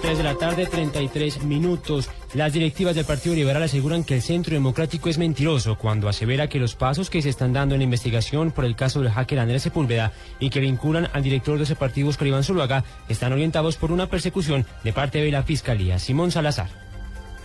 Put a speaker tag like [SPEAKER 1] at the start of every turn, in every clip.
[SPEAKER 1] 3 de la tarde, 33 minutos. Las directivas del Partido Liberal aseguran que el Centro Democrático es mentiroso cuando asevera que los pasos que se están dando en la investigación por el caso del hacker Andrés Sepúlveda y que vinculan al director de ese partido, Oscar Iván Zuluaga, están orientados por una persecución de parte de la Fiscalía. Simón Salazar.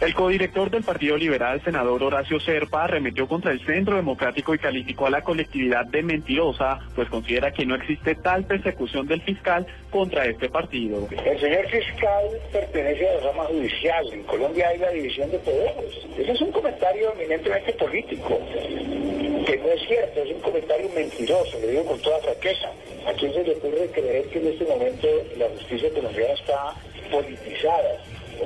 [SPEAKER 2] El codirector del Partido Liberal, senador Horacio Serpa, arremetió contra el Centro Democrático y calificó a la colectividad de mentirosa, pues considera que no existe tal persecución del fiscal contra este partido.
[SPEAKER 3] El señor fiscal pertenece a la rama judicial. En Colombia hay la división de poderes. Ese es un comentario eminentemente político, que no es cierto, es un comentario mentiroso, lo digo con toda franqueza. ¿A quién se le ocurre creer que en este momento la justicia colombiana está politizada?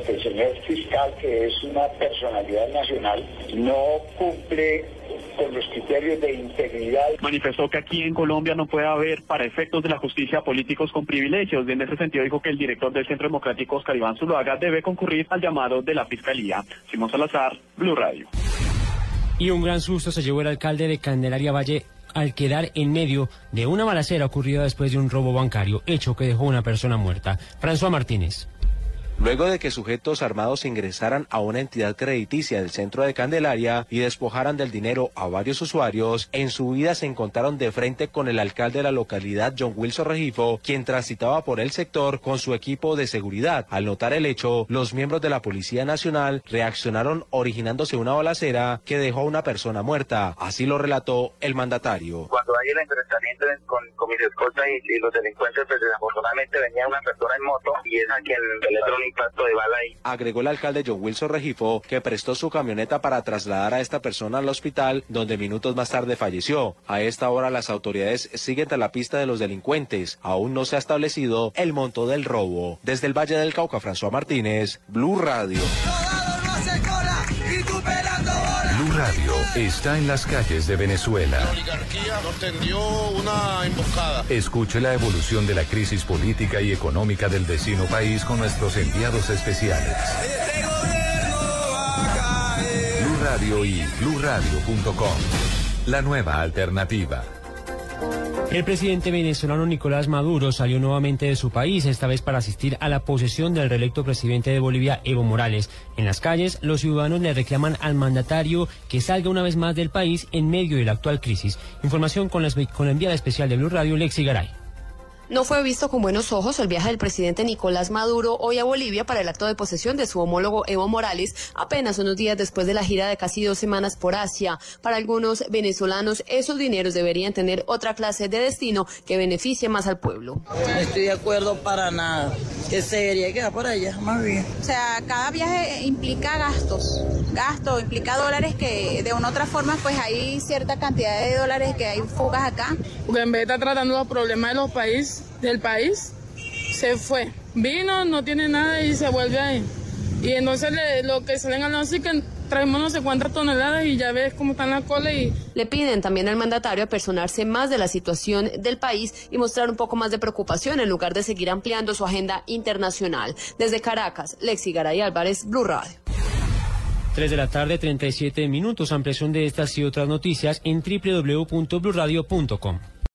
[SPEAKER 3] El señor fiscal, que es una personalidad nacional, no cumple con los criterios de integridad.
[SPEAKER 2] Manifestó que aquí en Colombia no puede haber, para efectos de la justicia, políticos con privilegios. Y en ese sentido dijo que el director del Centro Democrático, Oscar Iván Zuluaga, debe concurrir al llamado de la Fiscalía. Simón Salazar, Blue Radio.
[SPEAKER 1] Y un gran susto se llevó el alcalde de Candelaria Valle al quedar en medio de una balacera ocurrida después de un robo bancario, hecho que dejó una persona muerta. François Martínez.
[SPEAKER 4] Luego de que sujetos armados ingresaran a una entidad crediticia del centro de Candelaria y despojaran del dinero a varios usuarios, en su vida se encontraron de frente con el alcalde de la localidad, John Wilson Regifo, quien transitaba por el sector con su equipo de seguridad. Al notar el hecho, los miembros de la Policía Nacional reaccionaron originándose una balacera que dejó a una persona muerta. Así lo relató el mandatario.
[SPEAKER 5] Cuando hay el enfrentamiento con, mis escoltas y, los delincuentes, pues desafortunadamente venía una persona en moto y es a quien el impacto de bala ahí.
[SPEAKER 4] Agregó el alcalde John Wilson Regifo que prestó su camioneta para trasladar a esta persona al hospital, donde minutos más tarde falleció. A esta hora las autoridades siguen a la pista de los delincuentes. Aún no se ha establecido el monto del robo. Desde el Valle del Cauca, François Martínez, Blue Radio.
[SPEAKER 6] Radio está en las calles de Venezuela.
[SPEAKER 7] La oligarquía nos tendió una emboscada.
[SPEAKER 6] Escuche la evolución de la crisis política y económica del vecino país con nuestros enviados especiales. Blue Radio y BlueRadio.com. La nueva alternativa.
[SPEAKER 1] El presidente venezolano Nicolás Maduro salió nuevamente de su país, esta vez para asistir a la posesión del reelecto presidente de Bolivia, Evo Morales. En las calles, los ciudadanos le reclaman al mandatario que salga una vez más del país en medio de la actual crisis. Información con la, con la enviada especial de Blue Radio, Lexi Garay.
[SPEAKER 8] No fue visto con buenos ojos el viaje del presidente Nicolás Maduro hoy a Bolivia para el acto de posesión de su homólogo Evo Morales, apenas unos días después de la gira de casi dos semanas por Asia. Para algunos venezolanos, esos dineros deberían tener otra clase de destino que beneficie más al pueblo.
[SPEAKER 9] No estoy de acuerdo para nada. Que se debería quedar por allá, más bien.
[SPEAKER 10] O sea, cada viaje implica gastos. Gastos, implica dólares que de una u otra forma, pues hay cierta cantidad de dólares que hay fugas acá.
[SPEAKER 11] Porque en vez de estar tratando los problemas de los países, del país, se fue. Vino, no tiene nada y se vuelve ahí. Y entonces lo que salen a es que traemos no sé cuántas toneladas y ya ves cómo están las colas y...
[SPEAKER 8] Le piden también al mandatario apersonarse más de la situación del país y mostrar un poco más de preocupación en lugar de seguir ampliando su agenda internacional. Desde Caracas, Lexi Garay Álvarez, Blue Radio.
[SPEAKER 1] 3 de la tarde, 37 minutos. Ampliación de estas y otras noticias en www.bluradio.com.